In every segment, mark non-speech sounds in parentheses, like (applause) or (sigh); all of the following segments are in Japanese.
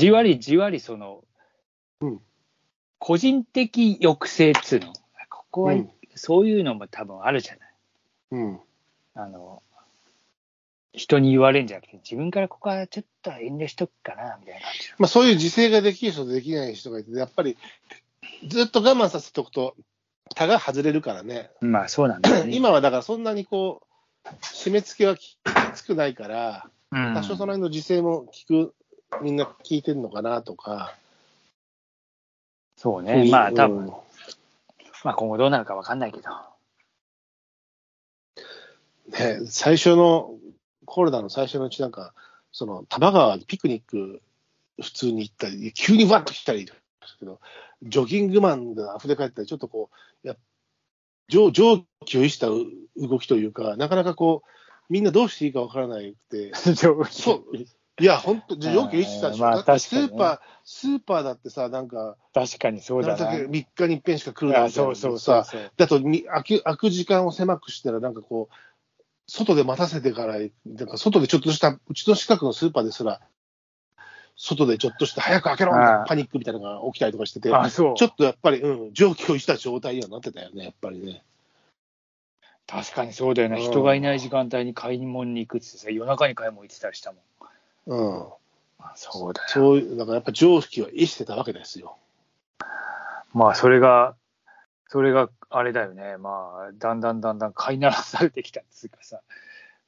じわりじわりその、うん個人的抑制っつうの？ここは、うんそういうのも多分あるじゃない。うん。あの、人に言われるんじゃなくて、自分からここはちょっと遠慮しとくかな、みたいな。まあそういう自制ができる人とできない人がいて、やっぱりずっと我慢させておくと、他が外れるからね。まあそうなんだよね。(clears throat) 今はだからそんなにこう、締め付けはきつくないから、うん、多少その辺の自制も聞く、みんな聞いてるのかなとか。そうね。まあ多分、うんまあ今後どうなるかわかんないけど。ね、最初の、コロナの最初のうちなんか、その、多摩川にピクニック普通に行ったり、急にわっと来たりですけど、ジョギングマンが溢れ返ったり、ちょっとこう、や蒸蒸気を逸したう動きというか、なかなかこう、みんなどうしていいかわからなくて、(laughs) そういや、本当、蒸気を逸したでしょ。まあだってスーパー、スーパーだってさ、なんか、確かにそうだな。3日に一遍しか来るなみたいなそうそうそうさ。だとみ空く空く時間を狭くしたら、なんかこう、外で待たせてから、なんか外でちょっとした、うちの近くのスーパーですら、外でちょっとした、早く開けろパニックみたいなのが起きたりとかしてて、あ、そう。ちょっとやっぱり、うん、状況した状態にはなってたよね、やっぱりね。確かにそうだよな。うん人がいない時間帯に買い物に行くってさ、夜中に買い物行ってたりしたもん。うん。あそうだよ。そういう、だからやっぱ常識は逸してたわけですよ。まあそれが、それがあれだよね。まあ、だんだんだんだん飼いならされてきたっていうかさ、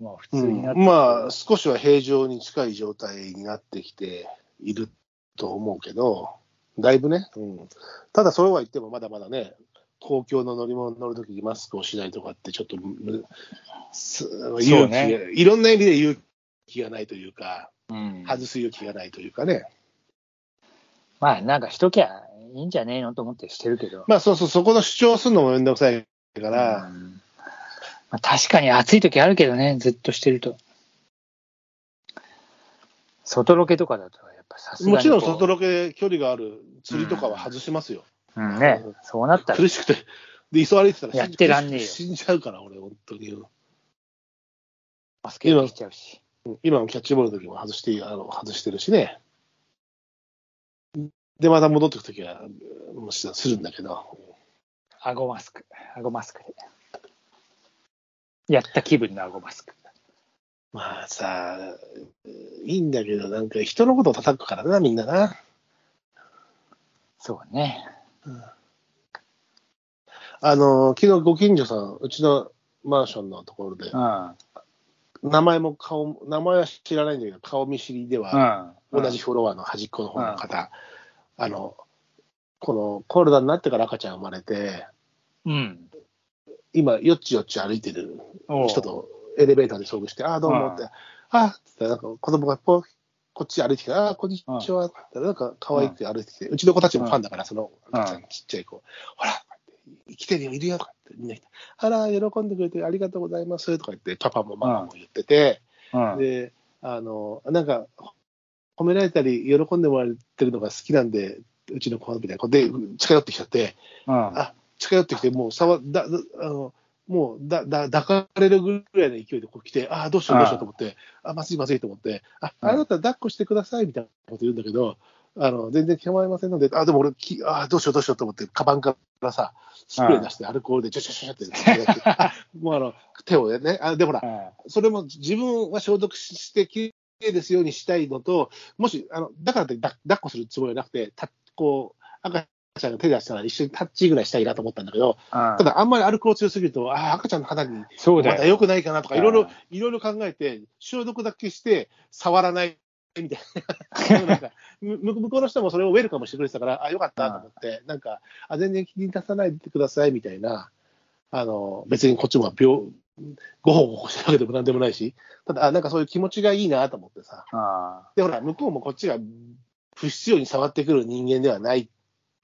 まあ普通になってきて、まあ、少しは平常に近い状態になってきていると思うけど、だいぶね、うん、ただ、そうは言っても、まだまだね、公共の乗り物に乗るときにマスクをしないとかって、ちょっと勇気が、ねいろんな意味で勇気がないというか、うん、外す勇気がないというかね、まあなんかしときゃいいんじゃねえのと思ってしてるけど。まあ、そうそう、そこの主張するのもめんどくさいから、うんまあ、確かに暑い時あるけどね、ずっとしてると。外ロケとかだと、やっぱさすが。もちろん外ロケ距離がある釣りとかは外しますよ。うんね、そうなったら苦しくて、で、急歩いてたらやってらんねえよ死んじゃうから、俺、本当に。バスケットしちゃうし。今もキャッチボールの時も外して、あの外してるしね。で、また戻ってく時は、もしするんだけど。顎マスク。顎マスクで。やった気分の顎マスク。まあさ、いいんだけど、なんか人のことを叩くからな、みんなな。そうね。あの、昨日ご近所さん、うちのマンションのところでう、ん。名前も顔も、名前は知らないんだけど、顔見知りでは、うん。同じフロアの端っこの方。の方、あの、このコロナになってから赤ちゃん生まれて、うん。今、よっちよっち歩いてる人とエレベーターで遭遇して、ああ、どうもって、ああっつって、なんか子供がこうこっち歩いてきて、ああ、こんにちはってなんか可愛くて歩いてきて、うちの子たちもファンだから、その赤ちゃん、ちっちゃい子、ほら、来てるよ、いるよとかってみんな言って、あら、喜んでくれてありがとうございますとか言って、パパもママも言ってて、うん。で、あの、なんか、褒められたり、喜んでもらってるのが好きなんで、うちの子みたいな子で、近寄ってきちゃって、うん。あ、近寄ってきて、もう、さわ、だ、だあの、もう、だ、だ、抱かれるぐらいの勢いでこう来て、ああ、どうしようどうしようと思って、あ、まずいまずいと思って、あ、うんあなた抱っこしてくださいみたいなこと言うんだけど、あの、全然構いませんので、あ、でも俺、きあどうしようどうしようと思って、カバンからさ、スプレー出して、アルコールで、ちょちょちょってやって、あ (laughs) もうあの、手をね、あ、でもほら、それも自分は消毒してきれいですようにしたいのと、もし、あのだからって抱抱っこするつもりはなくて、たこう赤ちゃんが手出したら一緒にタッチぐらいしたいなと思ったんだけど、たただあんまりアルコール強すぎると、ああ、赤ちゃんの肌にそうだよ。まだ良くないかなとか、うん。いろいろ、いろいろ考えて、消毒だけして、触らないみたいな。(laughs) なんかむ向こうの人もそれをウェルカムしてくれてたから、あ、よかったと思って、なんか、あ、全然気に出さないでくださいみたいな、あの、別にこっちも病、ごほごほしてるわけでもなんでもないし、ただ、あなんかそういう気持ちがいいなと思ってさ。あで、ほら、向こうもこっちが不必要に触ってくる人間ではない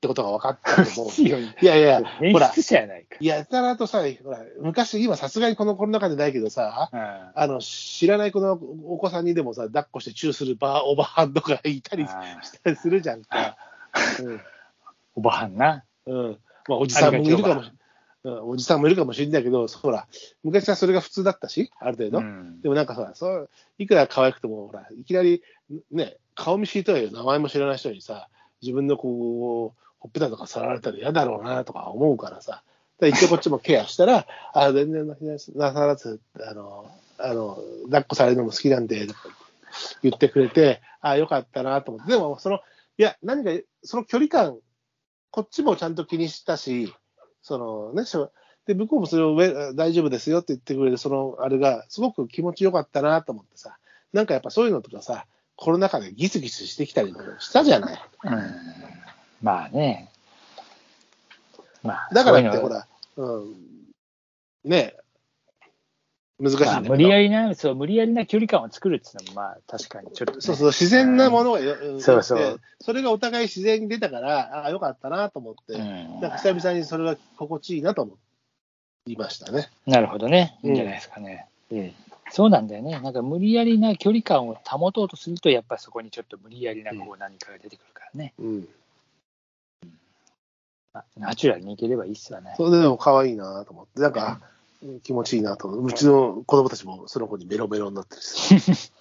ってことが分かったと思う。(laughs) い。いやいや、演ほら、やないか。やたらとさ、ほら、昔、今さすがにこのコロナ禍でないけどさ、うんあの、知らない子のお子さんにでもさ、抱っこしてチューするバー、おばはんとかいたりしたりするじゃんか。おばはんな。うん。うん。まあ、おじさんもいるかもしうん、おじさんもいるかもしれないけど、ほら、昔はそれが普通だったし、ある程度。うんでもなんかさ、そう、いくら可愛くても、ほら、いきなり、ね、顔見知りとはいえ、名前も知らない人にさ、自分のこう、ほっぺたとか触られたら嫌だろうなとか思うからさ、で一応こっちもケアしたら、あ全然なさらず、あの、あの、抱っこされるのも好きなんで、とか言ってくれて、あよかったなと思って、でも、その、いや、何か、その距離感、こっちもちゃんと気にしたし、そのね、しょで、向こうもそれを大丈夫ですよって言ってくれる、そのあれが、すごく気持ちよかったなと思ってさ、なんかやっぱそういうのとかさ、コロナ禍でギスギスしてきたりもしたじゃない。うん。まあね。まあ、だからって、ほら、うん、ね難しいんだまあ、けど、無理やりな、そう、無理やりな距離感を作るっていうのも、まあ、確かにちょっと、ね、そうそう、自然なものがよ、んそうそうでそれがお互い自然に出たから、ああ、よかったなと思って、うんなんか久々にそれが心地いいなと思いましたね。なるほどね。いいんじゃないですかね。うん。そうなんだよね。なんか無理やりな距離感を保とうとすると、やっぱりそこにちょっと無理やりなこう何かが出てくるからね。うん。まあナチュラルにいければいいっすわね。それでも可愛いなと思って、なんか、気持ちいいなと思う。うちの子供たちもその子にメロメロになってるし。(laughs)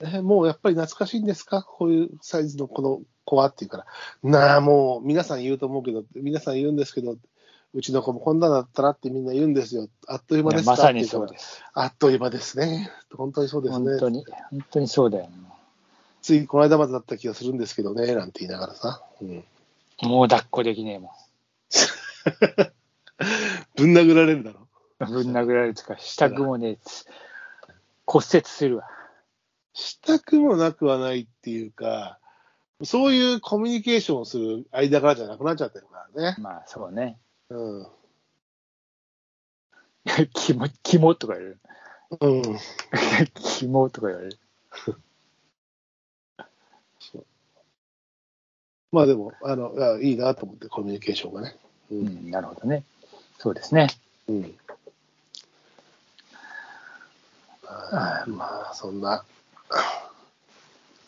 えもうやっぱり懐かしいんですか？こういうサイズのこの子はって言うから、なあ、もう皆さん言うと思うけど、皆さん言うんですけど、うちの子もこんなだったらってみんな言うんですよ。あっという間ですか？まさにそうです。あっという間ですね。本当にそうですね。本当に、本当にそうだよ、ね。ついこの間までだった気がするんですけどね、なんて言いながらさ。うん、もう抱っこできねえも (laughs) ぶん殴られるだろ。ん。ぶん殴られるとか、したくもねえつ骨折するわ。したくもなくはないっていうか、そういうコミュニケーションをする間柄じゃなくなっちゃってるからね。まあ、そうね。うん。(laughs) キモ、キモとか言われる。うん。(laughs) キモとか言われる。まあでも、あの、いやいいなと思って、コミュニケーションがね。う。うんん、なるほどね。そうですね。うん。あーまあ、そんな、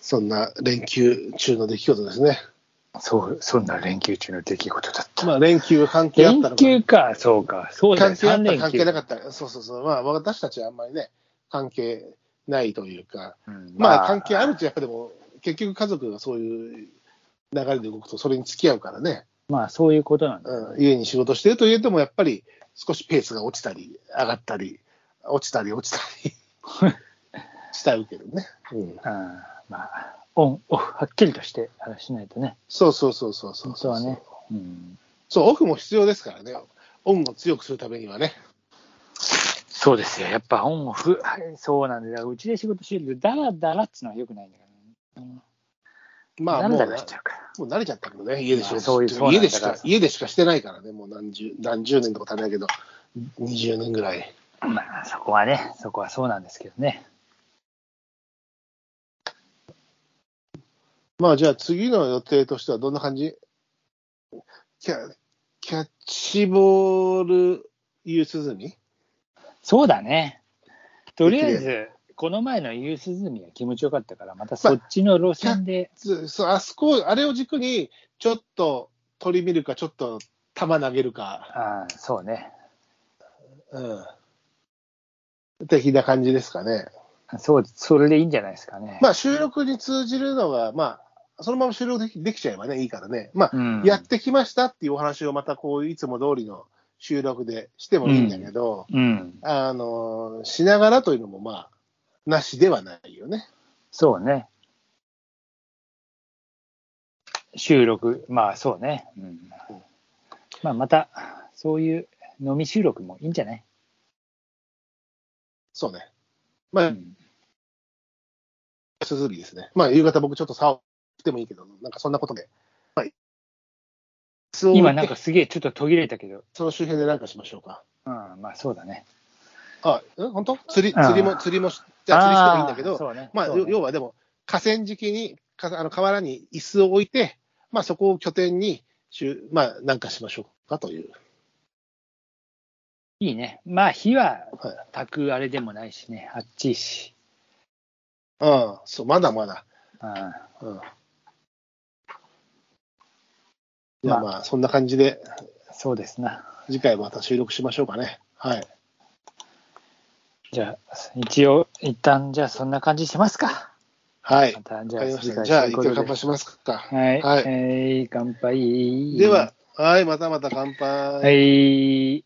そんな連休中の出来事ですね。そう、そんな連休中の出来事だった。まあ、連休関係あった連のか休か、そうか。そうだよ、3関係あった、連休。関係なかった。そうそうそう。まあ、私たちはあんまりね、関係ないというか、うんまあ、関係あるっちゃでも、結局家族がそういう流れで動くと、それに付き合うからね、まあ、そういうことなんだ。うん、家に仕事してるといえども、やっぱり少しペースが落ちたり、上がったり、落ちたり、落ちたり (laughs) したうけどね。うん、うん、まあ、オン、オフ、はっきりとして話しないとね。そうそうそうそうそう本当はね。うん、そう、オフも必要ですからね。オンを強くするためにはね。そうですよ。やっぱオンオフ、はいそうなんだよ。うちで仕事してると、だらだらっつうのはよくないんだからね。まあ、もう。もう慣れちゃったけどね、家で仕事家でしか家でしかしてないからね、もう何十何十年とか足りないけど、20年ぐらい。まあ、そこはね、そこはそうなんですけどね。まあ、じゃあ次の予定としてはどんな感じ？キャキャッチボールユースズミそうだね。とりあえず、この前のユースズミは気持ちよかったから、またそっちの路線で、つそうあそこ、あれを軸に、ちょっと取り見るか、ちょっと球投げるか、ああそうね。うん。的な感じですかね。そう、それでいいんじゃないですかね。まあ、収録に通じるのが、まあ、そのまま収録できできちゃえばね、いいからね。まあ、うんやってきましたっていうお話をまたこう、いつも通りの収録でしてもいいんだけど、うん。あの、しながらというのもまあ、なしではないよね。そうね。収録、まあそうね。うん、まあまた、そういう飲み収録もいいんじゃない、そうね。まあ、うん、すずりですね。まあ、夕方僕ちょっと差をしてもいいけど、なんかそんなことで。はい。今なんかすげえちょっと途切れたけど、その周辺で何かしましょうか。うん、まあそうだね。あ、ん本当？釣り、釣りも、釣りもし、じゃあ釣りしてもいいんだけど、ね。まあ、要要はでも、河川敷に、かあの河原に椅子を置いて、まあ、そこを拠点に、しゅまあ、なんかしましょうかという。いいね。まあ火ははい。炊くあれでもないしね、あっちいし。ああ、そう、まだまだ。うんうん。じゃあまあ、そんな感じで、そうですな。次回また収録しましょうかね。はい。じゃあ、一応、一旦じゃあそんな感じしますか。はい。また、じゃあ、じゃあ、一回乾杯しますか。はい。はいはい。乾杯。では、はい、またまた乾杯。はい。